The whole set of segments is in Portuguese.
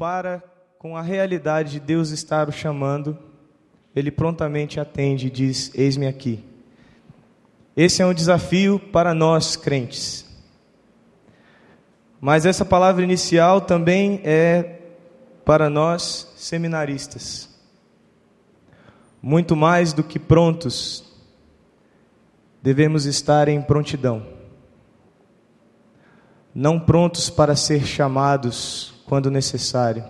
depara com a realidade de Deus estar o chamando, ele prontamente atende e diz: Eis-me aqui. Esse é um desafio para nós crentes. Mas essa palavra inicial também é para nós seminaristas. Muito mais do que prontos, devemos estar em prontidão. Não prontos para ser chamados quando necessário,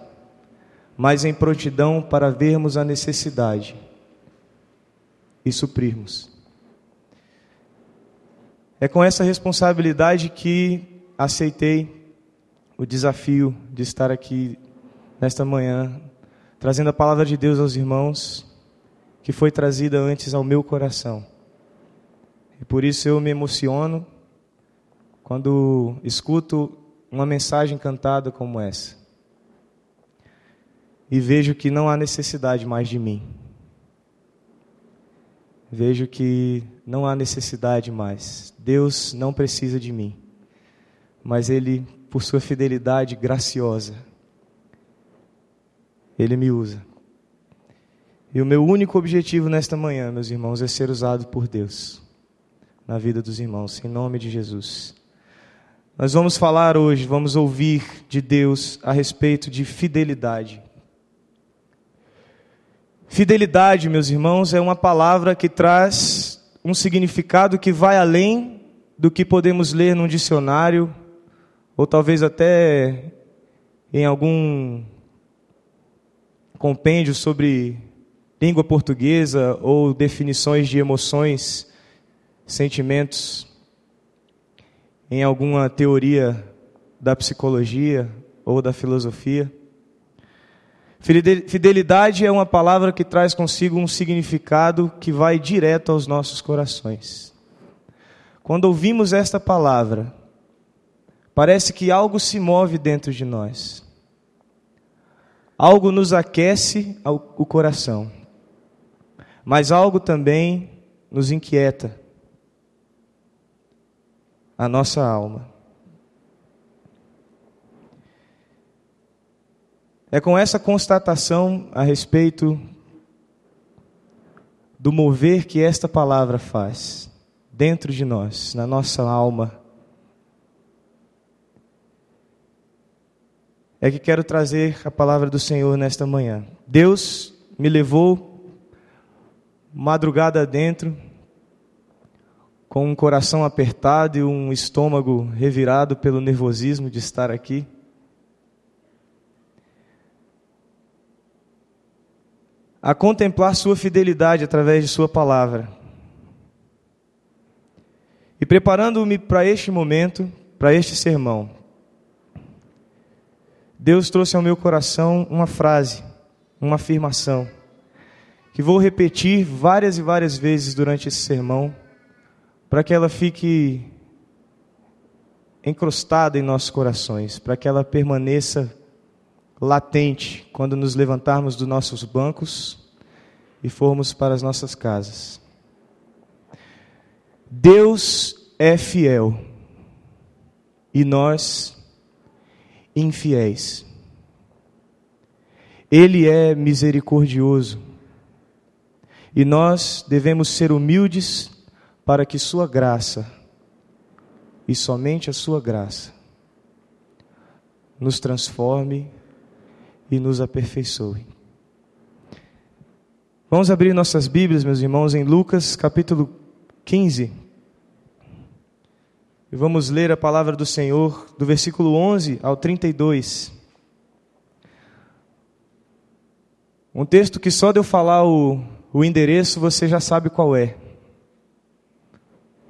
mas em prontidão para vermos a necessidade e suprirmos. É com essa responsabilidade que aceitei o desafio de estar aqui nesta manhã, trazendo a palavra de Deus aos irmãos, que foi trazida antes ao meu coração. E por isso eu me emociono quando escuto uma mensagem cantada como essa. E vejo que não há necessidade mais de mim. Vejo que não há necessidade mais. Deus não precisa de mim. Mas Ele, por sua fidelidade graciosa, Ele me usa. E o meu único objetivo nesta manhã, meus irmãos, é ser usado por Deus na vida dos irmãos, em nome de Jesus. Nós vamos falar hoje, vamos ouvir de Deus a respeito de fidelidade. Fidelidade, meus irmãos, é uma palavra que traz um significado que vai além do que podemos ler num dicionário, ou talvez até em algum compêndio sobre língua portuguesa ou definições de emoções sentimentos em alguma teoria da psicologia ou da filosofia. Fidelidade é uma palavra que traz consigo um significado que vai direto aos nossos corações. Quando ouvimos esta palavra, parece que algo se move dentro de nós. Algo nos aquece o coração, mas algo também nos inquieta a nossa alma. É com essa constatação a respeito do mover que esta palavra faz dentro de nós, na nossa alma, é que quero trazer a palavra do Senhor nesta manhã. Deus me levou madrugada dentro com um coração apertado e um estômago revirado pelo nervosismo de estar aqui. A contemplar Sua fidelidade através de Sua palavra. E preparando-me para este momento, para este sermão, Deus trouxe ao meu coração uma frase, uma afirmação, que vou repetir várias e várias vezes durante esse sermão para que ela fique encrustada em nossos corações, para que ela permaneça latente quando nos levantarmos dos nossos bancos e formos para as nossas casas. Deus é fiel e nós infiéis. Ele é misericordioso e nós devemos ser humildes para que Sua graça, e somente a Sua graça, nos transforme e nos aperfeiçoe. Vamos abrir nossas Bíblias, meus irmãos, em Lucas capítulo 15. E vamos ler a palavra do Senhor do versículo 11 ao 32. Um texto que só de eu falar o, o endereço você já sabe qual é.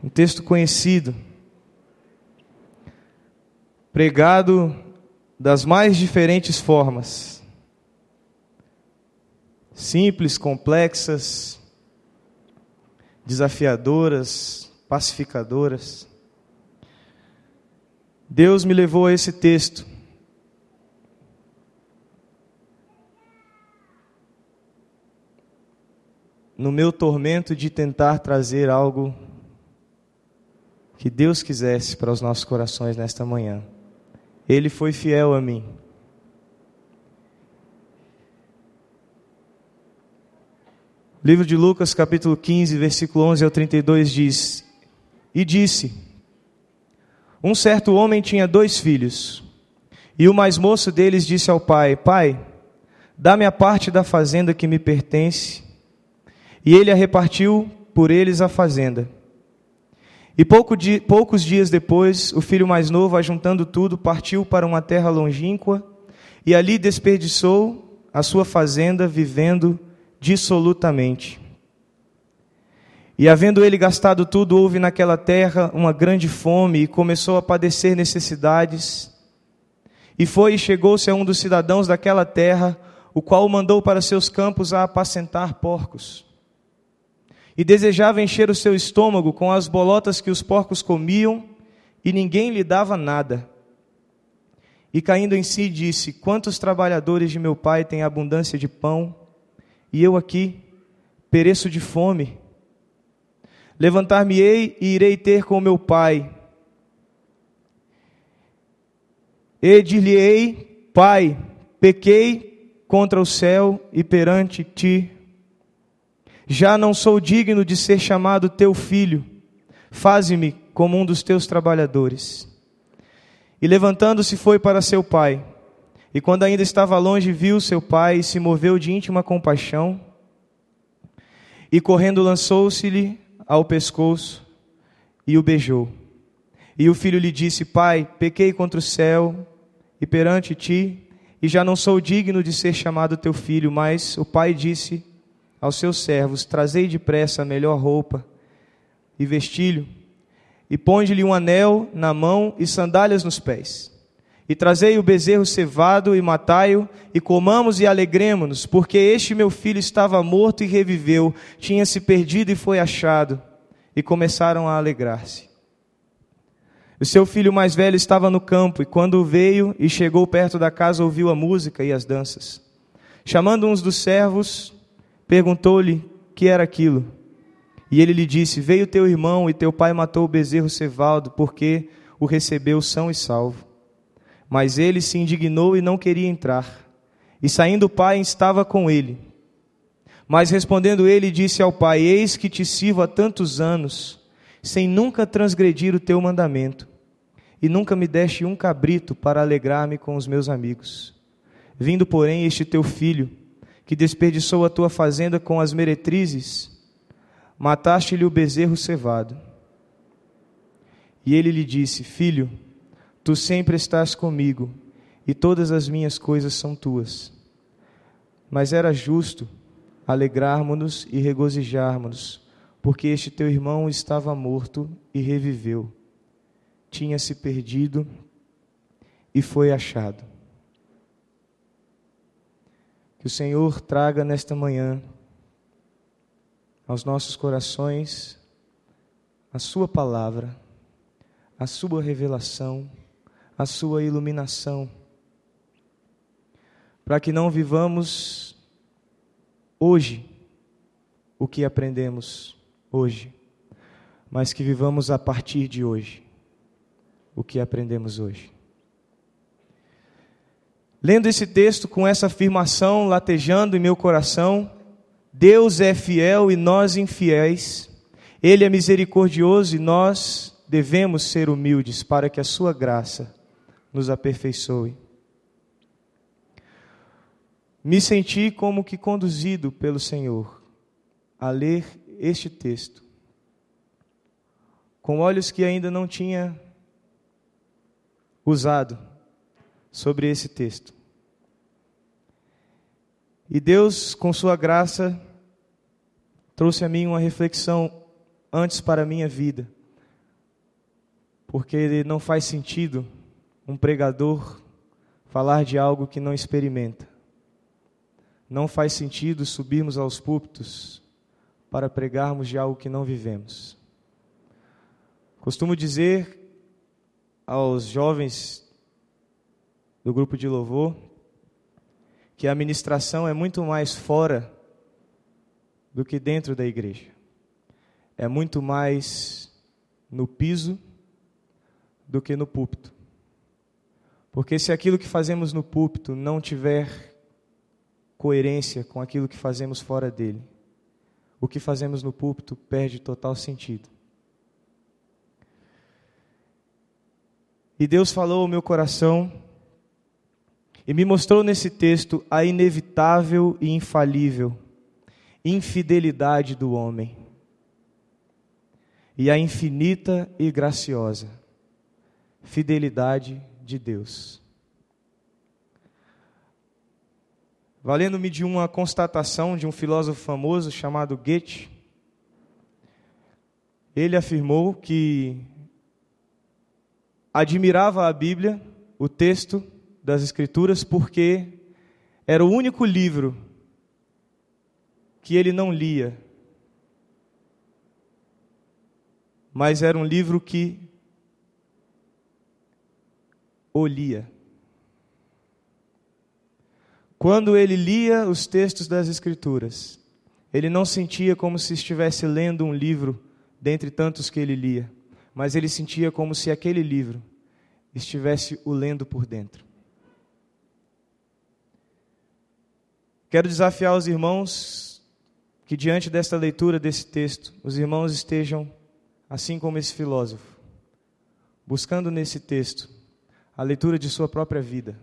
Um texto conhecido, pregado das mais diferentes formas, simples, complexas, desafiadoras, pacificadoras. Deus me levou a esse texto. No meu tormento de tentar trazer algo que Deus quisesse para os nossos corações nesta manhã. Ele foi fiel a mim. Livro de Lucas, capítulo 15, versículo 11 ao 32 diz: E disse: Um certo homem tinha dois filhos. E o mais moço deles disse ao pai: Pai, dá-me a parte da fazenda que me pertence. E ele a repartiu por eles a fazenda. E pouco di poucos dias depois, o filho mais novo, ajuntando tudo, partiu para uma terra longínqua e ali desperdiçou a sua fazenda, vivendo dissolutamente. E havendo ele gastado tudo, houve naquela terra uma grande fome e começou a padecer necessidades. E foi e chegou-se a um dos cidadãos daquela terra, o qual o mandou para seus campos a apacentar porcos. E desejava encher o seu estômago com as bolotas que os porcos comiam, e ninguém lhe dava nada. E caindo em si, disse: Quantos trabalhadores de meu pai têm abundância de pão, e eu aqui pereço de fome. Levantar-me-ei e irei ter com meu pai. E dir-lhe-ei: Pai, pequei contra o céu e perante ti. Já não sou digno de ser chamado teu filho. Faze-me como um dos teus trabalhadores. E levantando-se foi para seu pai. E quando ainda estava longe, viu seu pai e se moveu de íntima compaixão. E correndo lançou-se-lhe ao pescoço e o beijou. E o filho lhe disse: Pai, pequei contra o céu e perante ti, e já não sou digno de ser chamado teu filho. Mas o pai disse aos seus servos: Trazei depressa a melhor roupa e vestilho, e ponde-lhe um anel na mão e sandálias nos pés e trazei o bezerro cevado e matai-o, e comamos e alegremos-nos, porque este meu filho estava morto e reviveu, tinha se perdido e foi achado. E começaram a alegrar-se. O seu filho mais velho estava no campo, e quando veio e chegou perto da casa, ouviu a música e as danças. Chamando uns dos servos, perguntou-lhe que era aquilo. E ele lhe disse: Veio teu irmão e teu pai matou o bezerro cevado, porque o recebeu são e salvo. Mas ele se indignou e não queria entrar. E saindo o pai estava com ele. Mas respondendo ele, disse ao pai: Eis que te sirvo há tantos anos, sem nunca transgredir o teu mandamento, e nunca me deste um cabrito para alegrar-me com os meus amigos. Vindo, porém, este teu filho, que desperdiçou a tua fazenda com as meretrizes, mataste-lhe o bezerro cevado. E ele lhe disse: Filho, Tu sempre estás comigo e todas as minhas coisas são tuas. Mas era justo alegrarmos-nos e regozijarmos-nos, porque este teu irmão estava morto e reviveu, tinha se perdido e foi achado. Que o Senhor traga nesta manhã aos nossos corações a Sua palavra, a Sua revelação a sua iluminação, para que não vivamos hoje o que aprendemos hoje, mas que vivamos a partir de hoje o que aprendemos hoje. Lendo esse texto com essa afirmação latejando em meu coração, Deus é fiel e nós infiéis, Ele é misericordioso e nós devemos ser humildes para que a Sua graça nos aperfeiçoe. Me senti como que conduzido pelo Senhor a ler este texto, com olhos que ainda não tinha usado sobre esse texto. E Deus, com Sua graça, trouxe a mim uma reflexão antes para a minha vida, porque não faz sentido um pregador falar de algo que não experimenta. Não faz sentido subirmos aos púlpitos para pregarmos de algo que não vivemos. Costumo dizer aos jovens do grupo de louvor que a ministração é muito mais fora do que dentro da igreja. É muito mais no piso do que no púlpito. Porque se aquilo que fazemos no púlpito não tiver coerência com aquilo que fazemos fora dele, o que fazemos no púlpito perde total sentido. E Deus falou ao meu coração e me mostrou nesse texto a inevitável e infalível infidelidade do homem e a infinita e graciosa fidelidade de Deus. Valendo-me de uma constatação de um filósofo famoso chamado Goethe, ele afirmou que admirava a Bíblia, o texto das Escrituras, porque era o único livro que ele não lia, mas era um livro que o lia. Quando ele lia os textos das Escrituras, ele não sentia como se estivesse lendo um livro dentre tantos que ele lia, mas ele sentia como se aquele livro estivesse o lendo por dentro. Quero desafiar os irmãos que, diante desta leitura desse texto, os irmãos estejam, assim como esse filósofo, buscando nesse texto a leitura de sua própria vida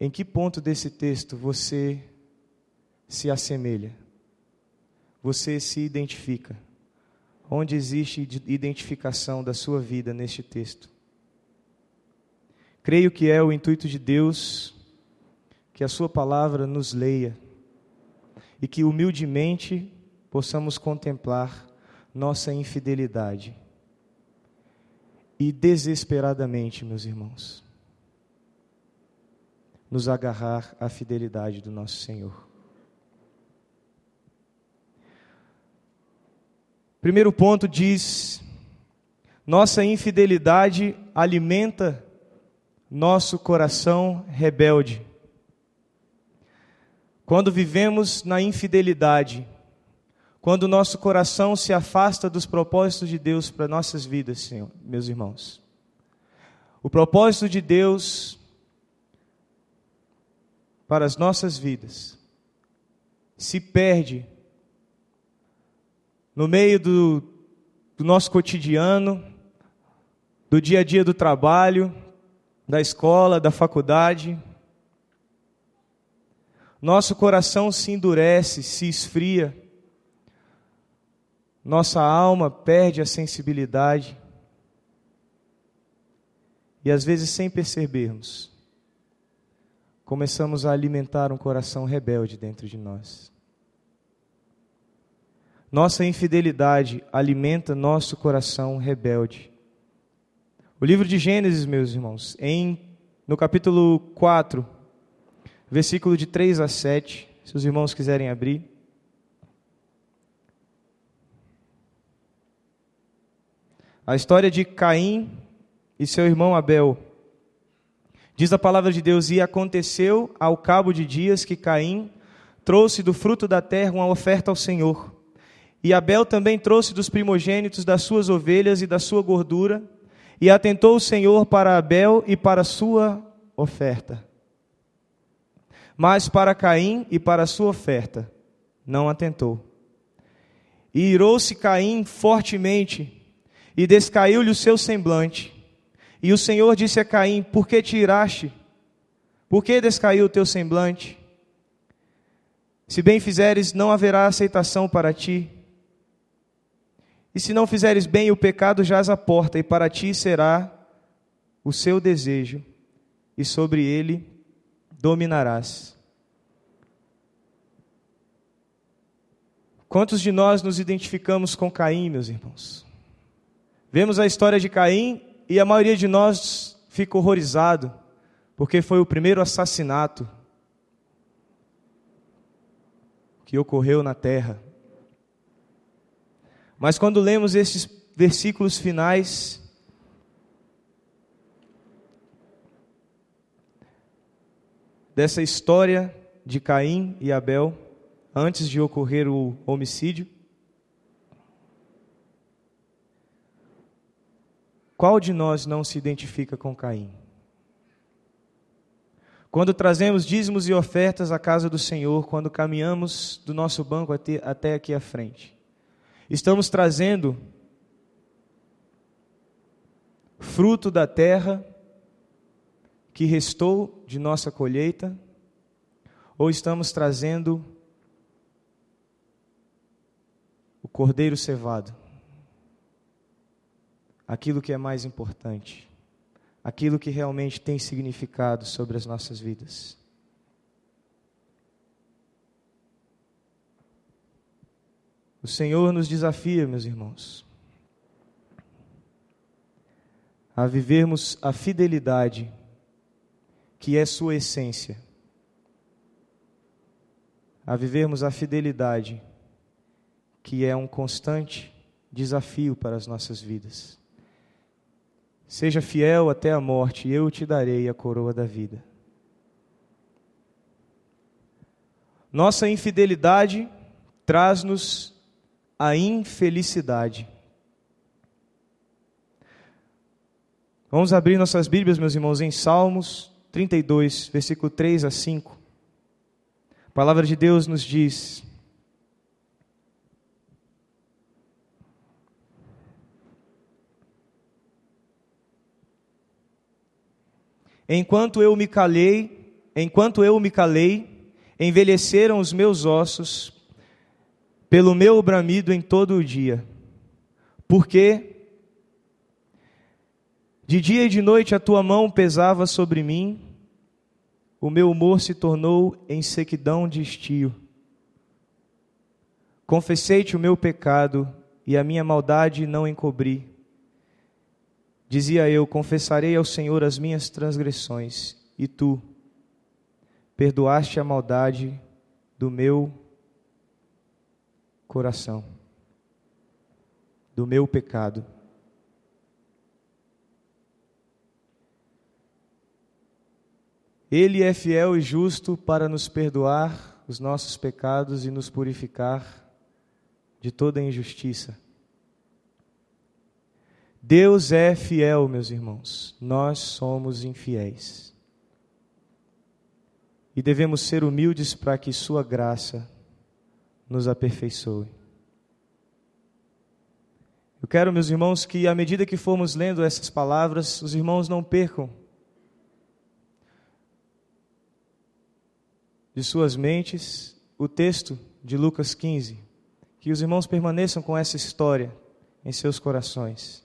em que ponto desse texto você se assemelha? Você se identifica? Onde existe identificação da sua vida neste texto? Creio que é o intuito de Deus que a Sua palavra nos leia e que humildemente possamos contemplar nossa infidelidade e desesperadamente, meus irmãos, nos agarrar à fidelidade do nosso Senhor. Primeiro ponto diz: nossa infidelidade alimenta nosso coração rebelde. Quando vivemos na infidelidade, quando nosso coração se afasta dos propósitos de Deus para nossas vidas, Senhor, meus irmãos. O propósito de Deus para as nossas vidas se perde no meio do, do nosso cotidiano, do dia a dia do trabalho, da escola, da faculdade. Nosso coração se endurece, se esfria, nossa alma perde a sensibilidade, e às vezes sem percebermos, começamos a alimentar um coração rebelde dentro de nós. Nossa infidelidade alimenta nosso coração rebelde. O livro de Gênesis, meus irmãos, em no capítulo 4, versículo de 3 a 7, se os irmãos quiserem abrir. A história de Caim e seu irmão Abel. Diz a palavra de Deus: E aconteceu ao cabo de dias que Caim trouxe do fruto da terra uma oferta ao Senhor. E Abel também trouxe dos primogênitos das suas ovelhas e da sua gordura. E atentou o Senhor para Abel e para a sua oferta. Mas para Caim e para sua oferta não atentou. E irou-se Caim fortemente, e descaiu-lhe o seu semblante e o Senhor disse a Caim: Por que te iraste? Por que descaiu o teu semblante? Se bem fizeres, não haverá aceitação para ti. E se não fizeres bem, o pecado jaz à porta, e para ti será o seu desejo, e sobre ele dominarás. Quantos de nós nos identificamos com Caim, meus irmãos? Vemos a história de Caim e a maioria de nós fica horrorizado, porque foi o primeiro assassinato que ocorreu na terra. Mas quando lemos esses versículos finais, dessa história de Caim e Abel, antes de ocorrer o homicídio, Qual de nós não se identifica com Caim? quando trazemos dízimos e ofertas à casa do Senhor, quando caminhamos do nosso banco até, até aqui à frente. Estamos trazendo fruto da terra que restou de nossa colheita, ou estamos trazendo o cordeiro cevado, aquilo que é mais importante, aquilo que realmente tem significado sobre as nossas vidas. O Senhor nos desafia, meus irmãos, a vivermos a fidelidade que é sua essência, a vivermos a fidelidade, que é um constante desafio para as nossas vidas. Seja fiel até a morte, e eu te darei a coroa da vida. Nossa infidelidade traz-nos a infelicidade. Vamos abrir nossas Bíblias, meus irmãos, em Salmos 32, versículo 3 a 5. A palavra de Deus nos diz: Enquanto eu me calei, enquanto eu me calei, envelheceram os meus ossos pelo meu bramido em todo o dia. Porque de dia e de noite a tua mão pesava sobre mim, o meu humor se tornou em sequidão de estio. Confessei-te o meu pecado e a minha maldade não encobri. Dizia eu: Confessarei ao Senhor as minhas transgressões, e tu perdoaste a maldade do meu coração, do meu pecado. Ele é fiel e justo para nos perdoar os nossos pecados e nos purificar de toda injustiça. Deus é fiel, meus irmãos, nós somos infiéis. E devemos ser humildes para que Sua graça nos aperfeiçoe. Eu quero, meus irmãos, que à medida que formos lendo essas palavras, os irmãos não percam de suas mentes o texto de Lucas 15. Que os irmãos permaneçam com essa história em seus corações.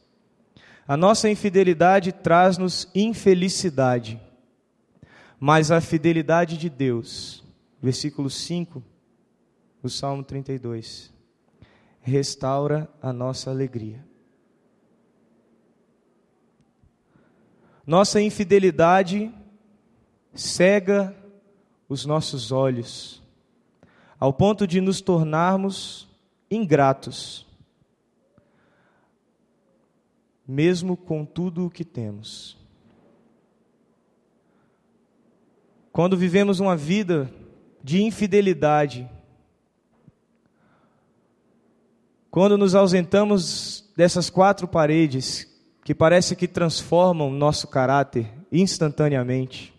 A nossa infidelidade traz-nos infelicidade, mas a fidelidade de Deus, versículo 5 do Salmo 32, restaura a nossa alegria. Nossa infidelidade cega os nossos olhos, ao ponto de nos tornarmos ingratos, mesmo com tudo o que temos. Quando vivemos uma vida de infidelidade, quando nos ausentamos dessas quatro paredes que parece que transformam nosso caráter instantaneamente,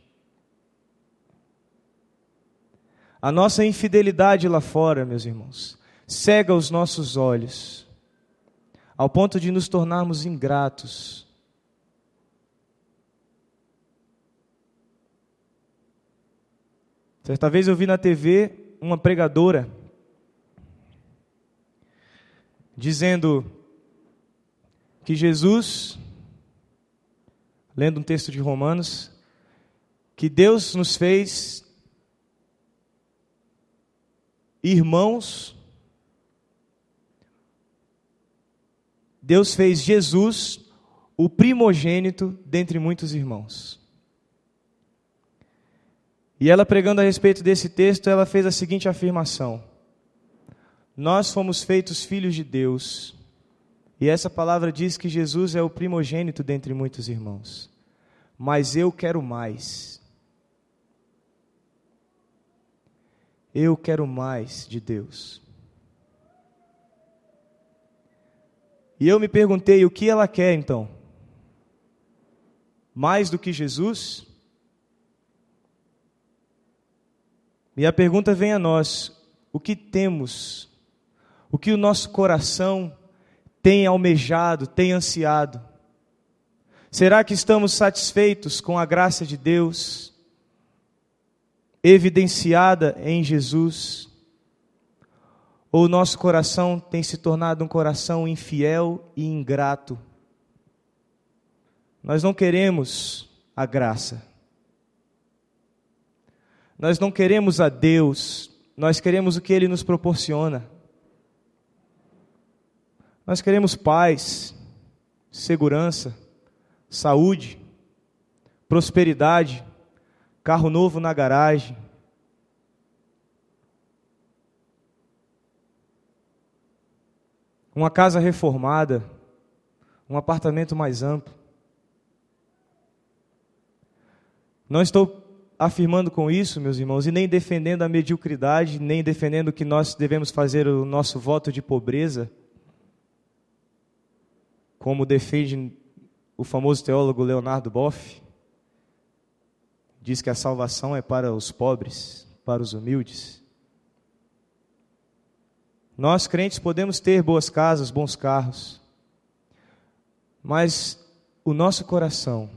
A nossa infidelidade lá fora, meus irmãos, cega os nossos olhos, ao ponto de nos tornarmos ingratos. Certa vez eu vi na TV uma pregadora dizendo que Jesus, lendo um texto de Romanos, que Deus nos fez irmãos, Deus fez Jesus o primogênito dentre muitos irmãos. E ela pregando a respeito desse texto, ela fez a seguinte afirmação: Nós fomos feitos filhos de Deus. E essa palavra diz que Jesus é o primogênito dentre muitos irmãos. Mas eu quero mais. Eu quero mais de Deus. E eu me perguntei o que ela quer então? Mais do que Jesus? E a pergunta vem a nós: o que temos? O que o nosso coração tem almejado, tem ansiado? Será que estamos satisfeitos com a graça de Deus, evidenciada em Jesus? Ou o nosso coração tem se tornado um coração infiel e ingrato? Nós não queremos a graça. Nós não queremos a Deus, nós queremos o que Ele nos proporciona. Nós queremos paz, segurança, saúde, prosperidade, carro novo na garagem. Uma casa reformada, um apartamento mais amplo. Não estou afirmando com isso, meus irmãos, e nem defendendo a mediocridade, nem defendendo que nós devemos fazer o nosso voto de pobreza, como defende o famoso teólogo Leonardo Boff. Diz que a salvação é para os pobres, para os humildes. Nós, crentes, podemos ter boas casas, bons carros, mas o nosso coração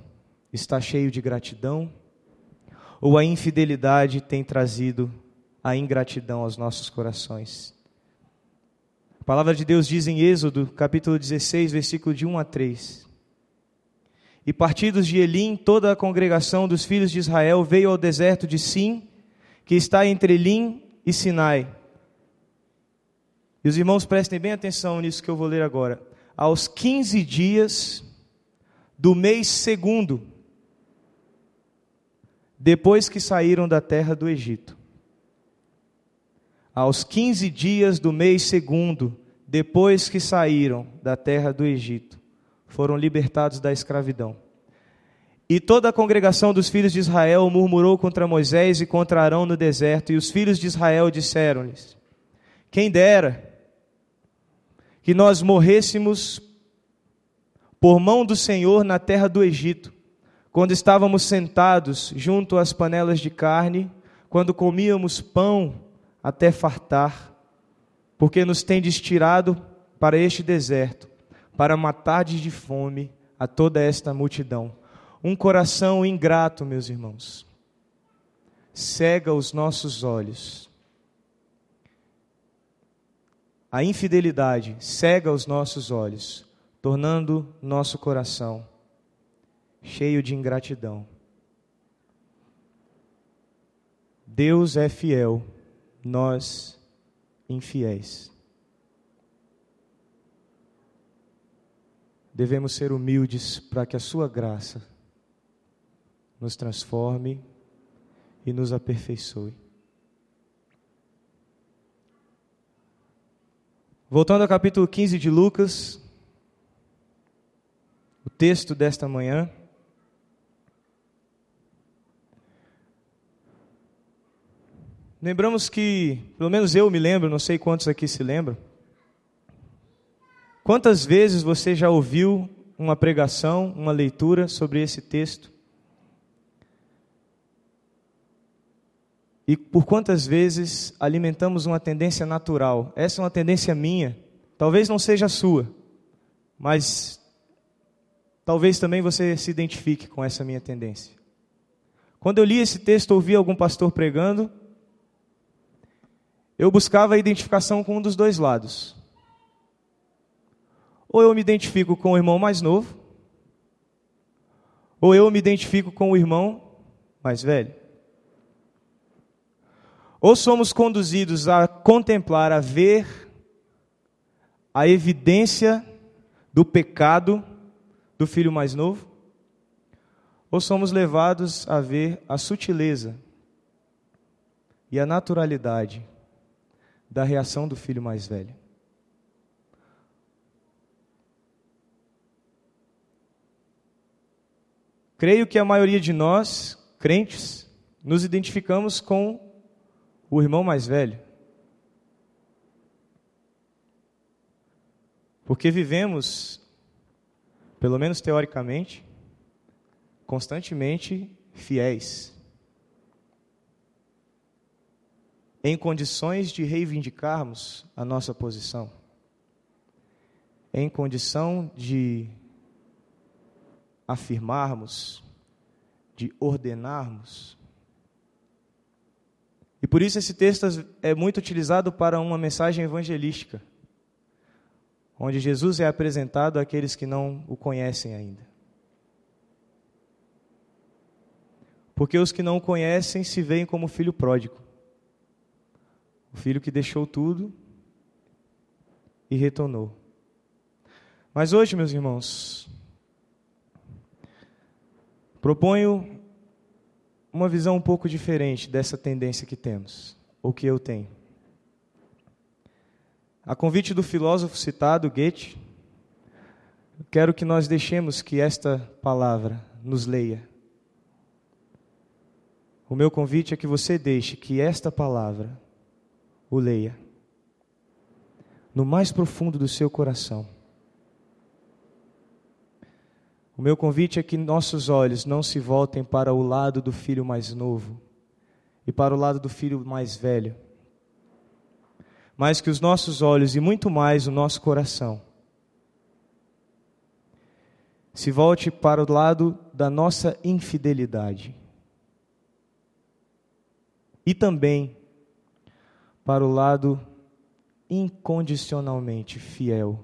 está cheio de gratidão ou a infidelidade tem trazido a ingratidão aos nossos corações? A palavra de Deus diz em Êxodo, capítulo 16, versículo de 1 a 3. E partidos de Elim, toda a congregação dos filhos de Israel veio ao deserto de Sim, que está entre Elim e Sinai. E os irmãos prestem bem atenção nisso que eu vou ler agora. Aos 15 dias do mês segundo, depois que saíram da terra do Egito. Aos 15 dias do mês segundo, depois que saíram da terra do Egito, foram libertados da escravidão. E toda a congregação dos filhos de Israel murmurou contra Moisés e contra Arão no deserto, e os filhos de Israel disseram-lhes: Quem dera que nós morrêssemos por mão do Senhor na terra do Egito, quando estávamos sentados junto às panelas de carne, quando comíamos pão até fartar, porque nos tendes tirado para este deserto, para matar de fome a toda esta multidão. Um coração ingrato, meus irmãos, cega os nossos olhos. A infidelidade cega os nossos olhos, tornando nosso coração cheio de ingratidão. Deus é fiel, nós infiéis. Devemos ser humildes para que a Sua graça nos transforme e nos aperfeiçoe. Voltando ao capítulo 15 de Lucas, o texto desta manhã. Lembramos que, pelo menos eu me lembro, não sei quantos aqui se lembram. Quantas vezes você já ouviu uma pregação, uma leitura sobre esse texto? E por quantas vezes alimentamos uma tendência natural? Essa é uma tendência minha, talvez não seja sua, mas talvez também você se identifique com essa minha tendência. Quando eu li esse texto, ouvi algum pastor pregando, eu buscava a identificação com um dos dois lados. Ou eu me identifico com o irmão mais novo, ou eu me identifico com o irmão mais velho. Ou somos conduzidos a contemplar, a ver a evidência do pecado do filho mais novo, ou somos levados a ver a sutileza e a naturalidade da reação do filho mais velho. Creio que a maioria de nós, crentes, nos identificamos com o irmão mais velho. Porque vivemos, pelo menos teoricamente, constantemente fiéis em condições de reivindicarmos a nossa posição, em condição de afirmarmos, de ordenarmos. E por isso esse texto é muito utilizado para uma mensagem evangelística, onde Jesus é apresentado àqueles que não o conhecem ainda. Porque os que não o conhecem se veem como filho pródigo. O filho que deixou tudo e retornou. Mas hoje, meus irmãos, proponho uma visão um pouco diferente dessa tendência que temos, ou que eu tenho. A convite do filósofo citado, Goethe, quero que nós deixemos que esta palavra nos leia. O meu convite é que você deixe que esta palavra o leia no mais profundo do seu coração. O meu convite é que nossos olhos não se voltem para o lado do filho mais novo e para o lado do filho mais velho, mas que os nossos olhos e muito mais o nosso coração se volte para o lado da nossa infidelidade e também para o lado incondicionalmente fiel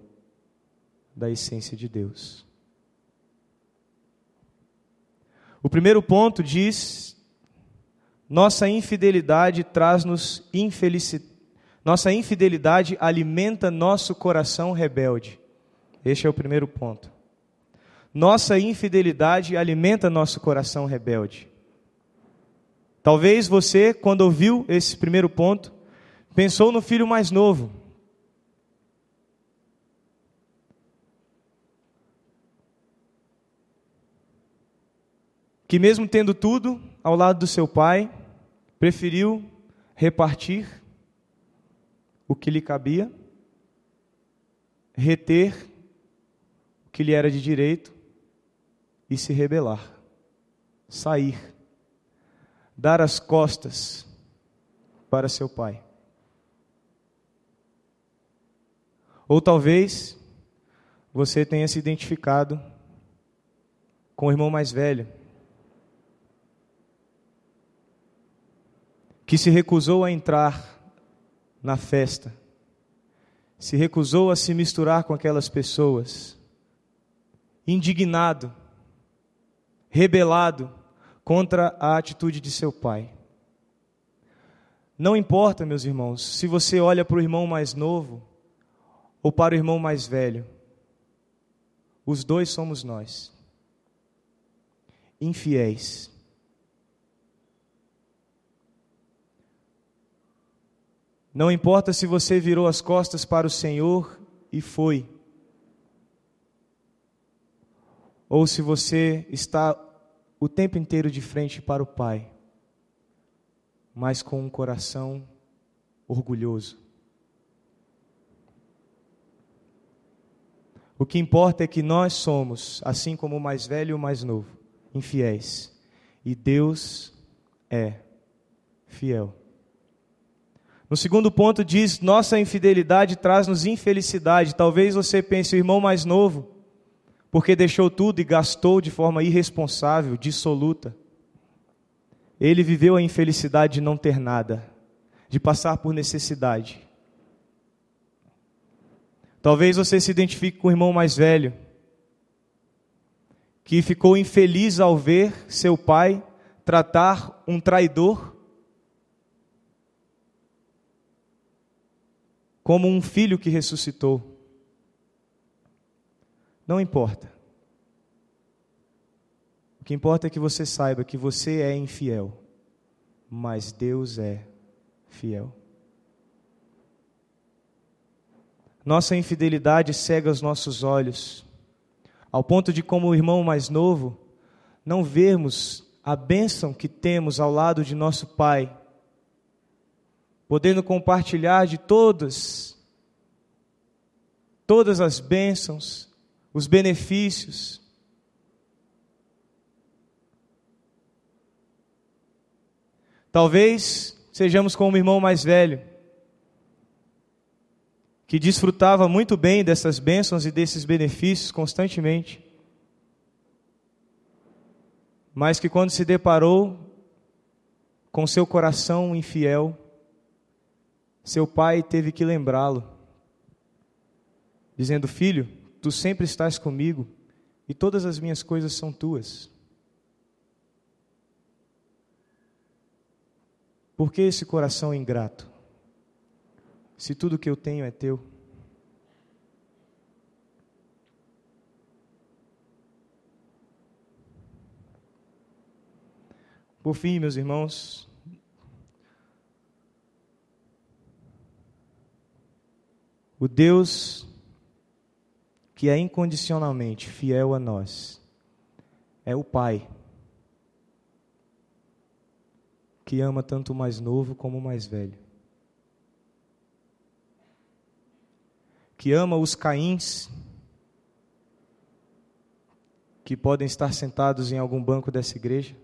da essência de Deus. O primeiro ponto diz: nossa infidelidade traz-nos infelicidade. Nossa infidelidade alimenta nosso coração rebelde. Este é o primeiro ponto. Nossa infidelidade alimenta nosso coração rebelde. Talvez você, quando ouviu esse primeiro ponto, pensou no filho mais novo. Que, mesmo tendo tudo ao lado do seu pai, preferiu repartir o que lhe cabia, reter o que lhe era de direito e se rebelar, sair dar as costas para seu pai. Ou talvez você tenha se identificado com o irmão mais velho, que se recusou a entrar na festa, se recusou a se misturar com aquelas pessoas, indignado, rebelado, contra a atitude de seu pai. Não importa, meus irmãos, se você olha para o irmão mais novo ou para o irmão mais velho, os dois somos nós, infiéis. Não importa se você virou as costas para o Senhor e foi, ou se você está o tempo inteiro de frente para o Pai, mas com um coração orgulhoso. O que importa é que nós somos, assim como o mais velho e o mais novo, infiéis. E Deus é fiel. No segundo ponto diz: nossa infidelidade traz-nos infelicidade. Talvez você pense, o irmão mais novo porque deixou tudo e gastou de forma irresponsável, dissoluta. Ele viveu a infelicidade de não ter nada, de passar por necessidade. Talvez você se identifique com o irmão mais velho, que ficou infeliz ao ver seu pai tratar um traidor como um filho que ressuscitou. Não importa. O que importa é que você saiba que você é infiel, mas Deus é fiel. Nossa infidelidade cega os nossos olhos, ao ponto de, como o irmão mais novo, não vermos a bênção que temos ao lado de nosso Pai, podendo compartilhar de todas, todas as bênçãos, os benefícios. Talvez sejamos como o irmão mais velho, que desfrutava muito bem dessas bênçãos e desses benefícios constantemente, mas que quando se deparou com seu coração infiel, seu pai teve que lembrá-lo, dizendo: Filho, tu sempre estás comigo e todas as minhas coisas são tuas. Por que esse coração ingrato? Se tudo que eu tenho é teu. Por fim, meus irmãos, o Deus que é incondicionalmente fiel a nós é o Pai, que ama tanto o mais novo como o mais velho, que ama os Caíns, que podem estar sentados em algum banco dessa igreja,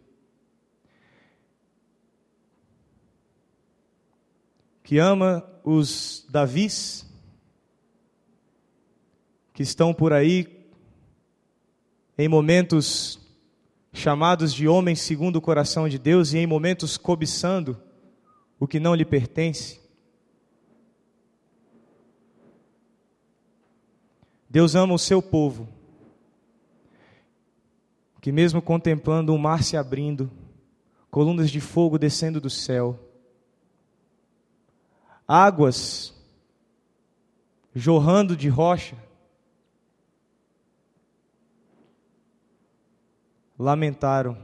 que ama os Davis, que estão por aí em momentos chamados de homens segundo o coração de Deus e em momentos cobiçando o que não lhe pertence. Deus ama o seu povo, que mesmo contemplando o mar se abrindo, colunas de fogo descendo do céu, águas jorrando de rocha, lamentaram,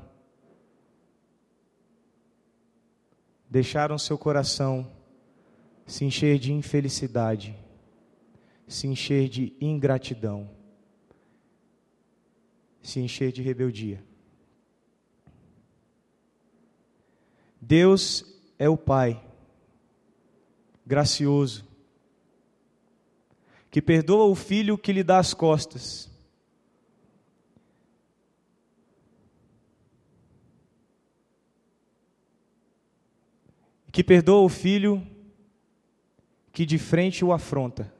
deixaram seu coração se encher de infelicidade, se encher de ingratidão, se encher de rebeldia. Deus é o Pai gracioso, que perdoa o filho que lhe dá as costas. Que perdoa o filho que de frente o afronta.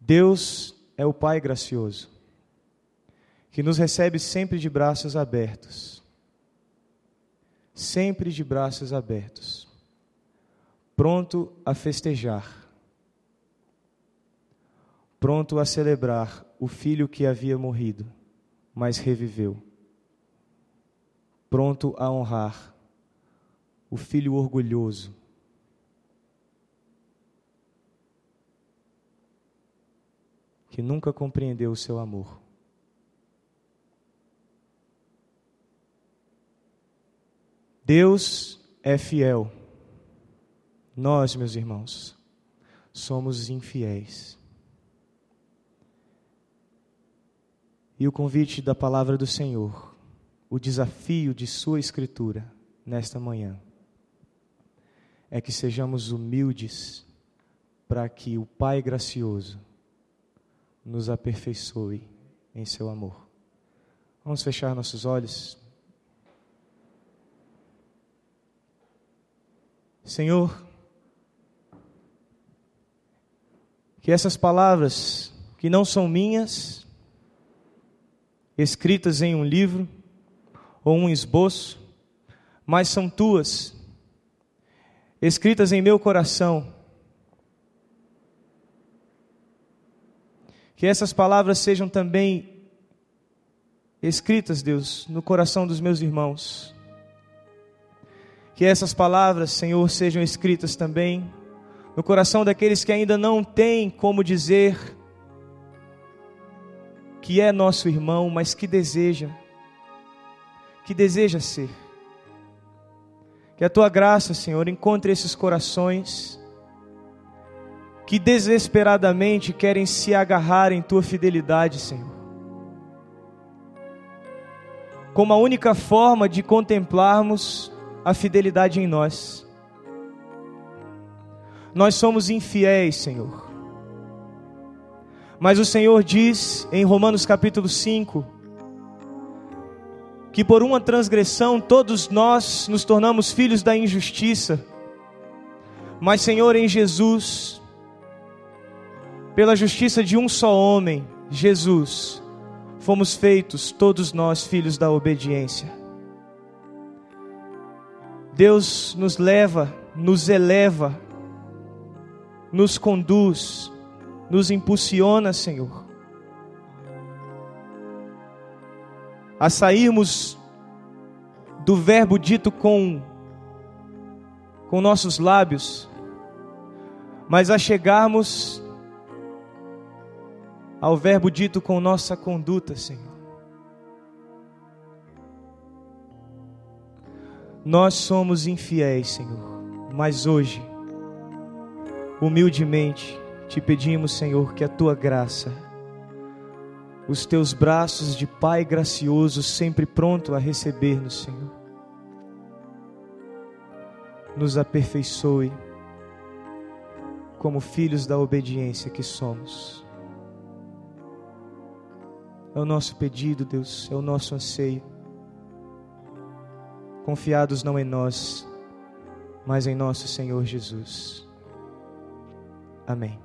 Deus é o Pai gracioso, que nos recebe sempre de braços abertos. Sempre de braços abertos pronto a festejar, pronto a celebrar o filho que havia morrido, mas reviveu, pronto a honrar o filho orgulhoso. Que nunca compreendeu o seu amor. Deus é fiel. Nós, meus irmãos, somos infiéis. E o convite da palavra do Senhor, o desafio de Sua Escritura nesta manhã, é que sejamos humildes para que o Pai gracioso nos aperfeiçoe em seu amor. Vamos fechar nossos olhos. Senhor, que essas palavras, que não são minhas, escritas em um livro ou um esboço, mas são tuas, escritas em meu coração. Que essas palavras sejam também escritas, Deus, no coração dos meus irmãos. Que essas palavras, Senhor, sejam escritas também no coração daqueles que ainda não têm como dizer que é nosso irmão, mas que deseja, que deseja ser. Que a tua graça, Senhor, encontre esses corações que desesperadamente querem se agarrar em tua fidelidade, Senhor. Como a única forma de contemplarmos a fidelidade em nós. Nós somos infiéis, Senhor. Mas o Senhor diz em Romanos capítulo 5 que por uma transgressão todos nós nos tornamos filhos da injustiça. Mas, Senhor, em Jesus, pela justiça de um só homem, Jesus, fomos feitos todos nós filhos da obediência. Deus nos leva, nos eleva, nos conduz, nos impulsiona, Senhor, a sairmos do verbo dito com com nossos lábios, mas a chegarmos ao verbo dito com nossa conduta, Senhor. Nós somos infiéis, Senhor, mas hoje, humildemente, te pedimos, Senhor, que a tua graça, os teus braços de Pai gracioso, sempre pronto a receber-nos, Senhor, nos aperfeiçoe como filhos da obediência que somos. É o nosso pedido, Deus, é o nosso anseio. Confiados não em nós, mas em nosso Senhor Jesus. Amém.